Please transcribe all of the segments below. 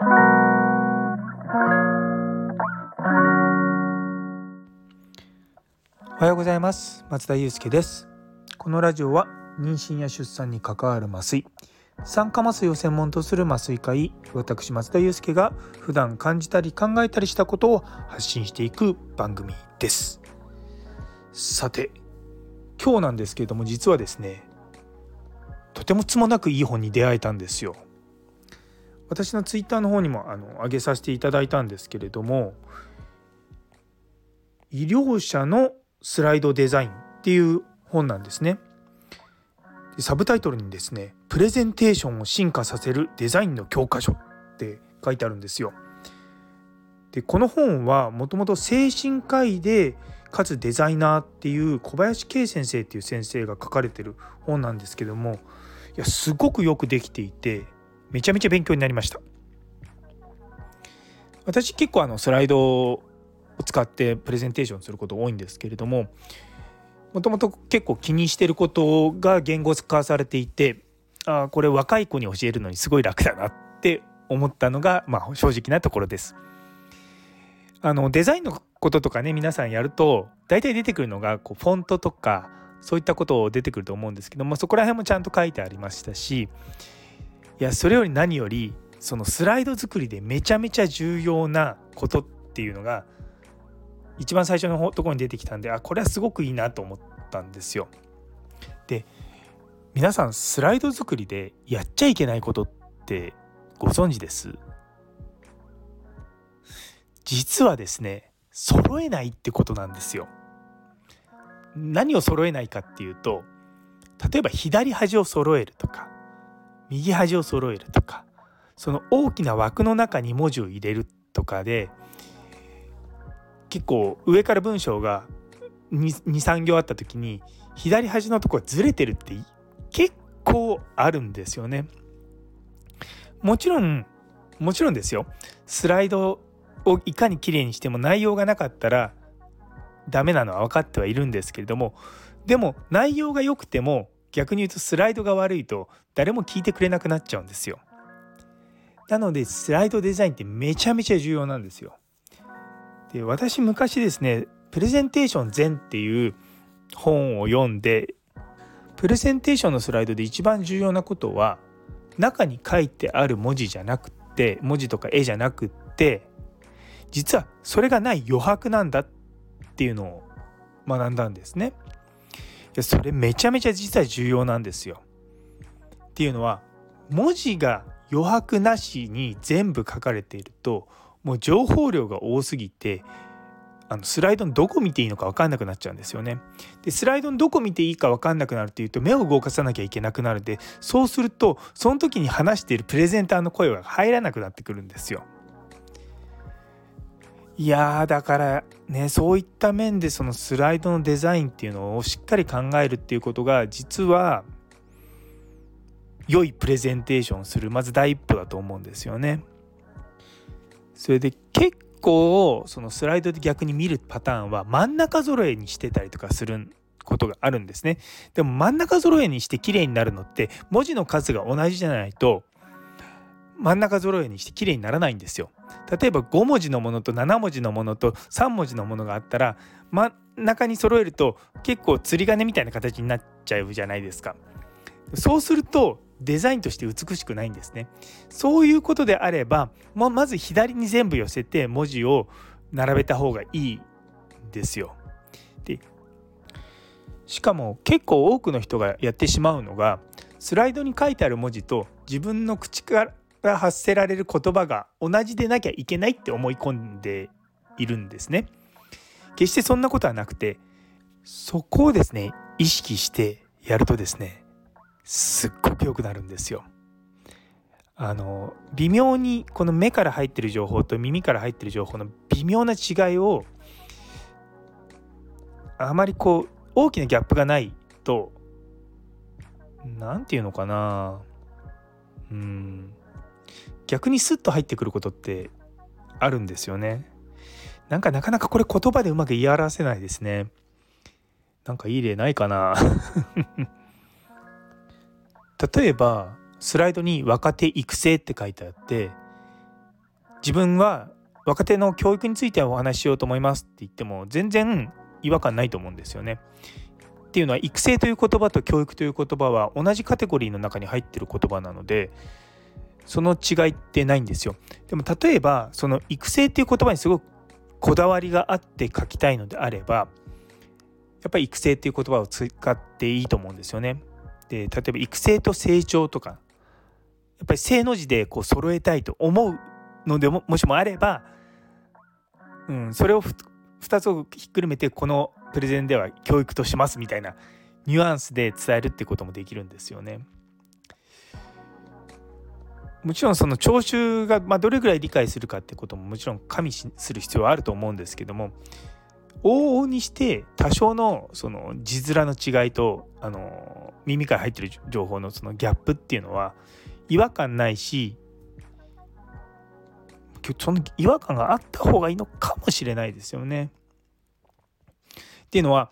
おはようございます。松田祐介です。このラジオは妊娠や出産に関わる麻酔酸化麻酔を専門とする麻酔科医私松田祐介が普段感じたり考えたりしたことを発信していく番組です。さて今日なんですけれども実はですねとてもつもなくいい本に出会えたんですよ。私のツイッターの方にもあの上げさせていただいたんですけれども医療者のスライドデザインっていう本なんですねサブタイトルにですね「プレゼンテーションを進化させるデザインの教科書」って書いてあるんですよ。でこの本はもともと精神科医でかつデザイナーっていう小林圭先生っていう先生が書かれてる本なんですけどもいやすごくよくできていてめちゃめちゃ勉強になりました。私結構あのスライドを使ってプレゼンテーションすること多いんですけれどももともと結構気にしてることが言語化されていてあこれ若い子に教えるのにすごい楽だなって思ったのが、まあ、正直なところです。あのデザインのこととかね皆さんやると大体出てくるのがこうフォントとかそういったことを出てくると思うんですけどもそこら辺もちゃんと書いてありましたしいやそれより何よりそのスライド作りでめちゃめちゃ重要なことっていうのが一番最初のところに出てきたんであこれはすごくいいなと思ったんですよ。で皆さんスライド作りでやっちゃいけないことってご存知です？実はですね揃えないってことなんですよ。何を揃えないかっていうと例えば左端を揃えるとか右端を揃えるとかその大きな枠の中に文字を入れるとかで結構上から文章が23行あった時に左端のとこがずれてるって結構あるんですよね。もちろんもちろんですよスライドをいかにきれいにしても内容がなかったらダメなのは分かってはいるんですけれどもでも内容が良くても逆に言うとスライドが悪いと誰も聞いてくれなくなっちゃうんですよ。なのでスライドデザインってめちゃめちゃ重要なんですよ。で私昔ですね「プレゼンテーション全」っていう本を読んでプレゼンテーションのスライドで一番重要なことは中に書いてある文字じゃなくて文字とか絵じゃなくって実はそれがない余白なんだっていうのを学んだんですね。でそれめちゃめちゃ実は重要なんですよ。っていうのは文字が余白なしに全部書かれているともう情報量が多すぎてあのスライドのどこ見ていいのか分かんなくなっちゃうんですよね。でスライドのどこ見ていいか分かんなくなるっていうと目を動かさなきゃいけなくなるんでそうするとその時に話しているプレゼンターの声が入らなくなってくるんですよ。いやだからねそういった面でそのスライドのデザインっていうのをしっかり考えるっていうことが実は良いプレゼンテーションするまず第一歩だと思うんですよね。それで結構そのスライドで逆に見るパターンは真ん中揃えにしてたりとかすることがあるんですね。でも真ん中揃えにして綺麗になるのって文字の数が同じじゃないと真ん中揃えにして綺麗にならないんですよ。例えば5文字のものと7文字のものと3文字のものがあったら真ん中に揃えると結構釣り鐘みたいな形になっちゃうじゃないですか。そうするとデザインとして美しくないんですね。そういうことであれば、ままず左に全部寄せて文字を並べた方がいいんですよ。でしかも結構多くの人がやってしまうのがスライドに書いてある文字と自分の口からが発せられる言葉が同じでなきゃいけないって思い込んでいるんですね。決してそんなことはなくてそこをですね意識してやるとですねすっごく良くなるんですよ。あの微妙にこの目から入ってる情報と耳から入ってる情報の微妙な違いをあまりこう大きなギャップがないと何て言うのかなうん逆にスッと入ってくることってあるんですよね。なんかなかなかこれ言葉でうまく言い表せないですね。なんかいい例ないかな 例えばスライドに若手育成って書いてあって自分は若手の教育についてお話ししようと思いますって言っても全然違和感ないと思うんですよね。っていうのは育成という言葉と教育という言葉は同じカテゴリーの中に入ってる言葉なのでその違いってないんですよ。でも例えばその育成っていう言葉にすごくこだわりがあって書きたいのであればやっぱり育成っていう言葉を使っていいと思うんですよね。で例えば育成と成長とかやっぱり正の字でこう揃えたいと思うのでももしもあれば、うん、それを2つをひっくるめてこのプレゼンでは教育としますみたいなニュアンスで伝えるってこともできるんですよね。もちろんその聴衆がまあどれぐらい理解するかってことももちろん加味する必要はあると思うんですけども往々にして多少のその字面の違いとあの耳から入ってる情報のそのギャップっていうのは違和感ないしその違和感があった方がいいのかもしれないですよね。っていうのは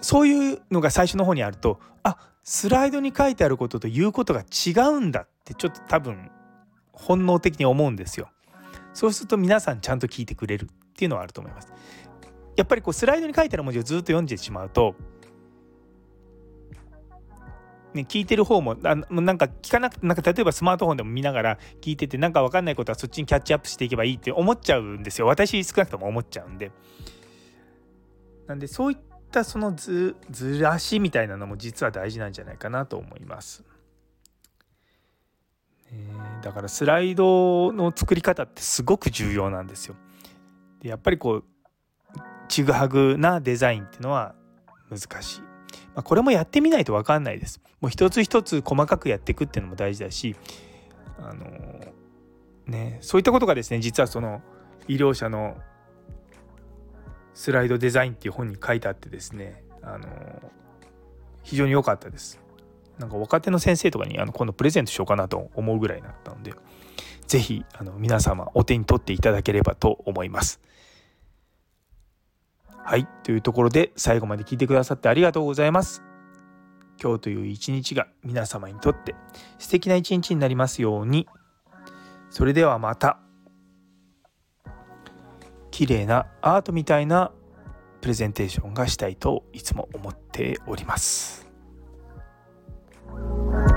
そういうのが最初の方にあるとあスライドに書いてあることと言うことが違うんだってちょっと多分本能的に思うんですよ。そうすると皆さんちゃんと聞いてくれるっていうのはあると思います。やっぱりこうスライドに書いてある文字をずっと読んでしまうと、ね、聞いてる方もあなんか聞かなくてなんか例えばスマートフォンでも見ながら聞いててなんか分かんないことはそっちにキャッチアップしていけばいいって思っちゃうんですよ私少なくとも思っちゃうんで。なんでそういったそのずずらしみたいなのも実は大事なんじゃないかなと思います。えだからスライドの作り方ってすごく重要なんですよ。でやっぱりこうちぐはぐなデザインっていうのは難しい。まあ、これもやってみないと分かんないです。もう一つ一つ細かくやっていくっていうのも大事だし、あのね、そういったことがですね実はその医療者のスライドデザインっていう本に書いてあってですね、あの非常に良かったです。なんか若手の先生とかにあの今度プレゼントしようかなと思うぐらいになったので、是非あの皆様お手に取っていただければと思います。はい、というところで最後まで聞いてくださってありがとうございます。今日という一日が皆様にとって素敵な一日になりますように。それではまた。綺麗なアートみたいなプレゼンテーションがしたいといつも思っております。Bye.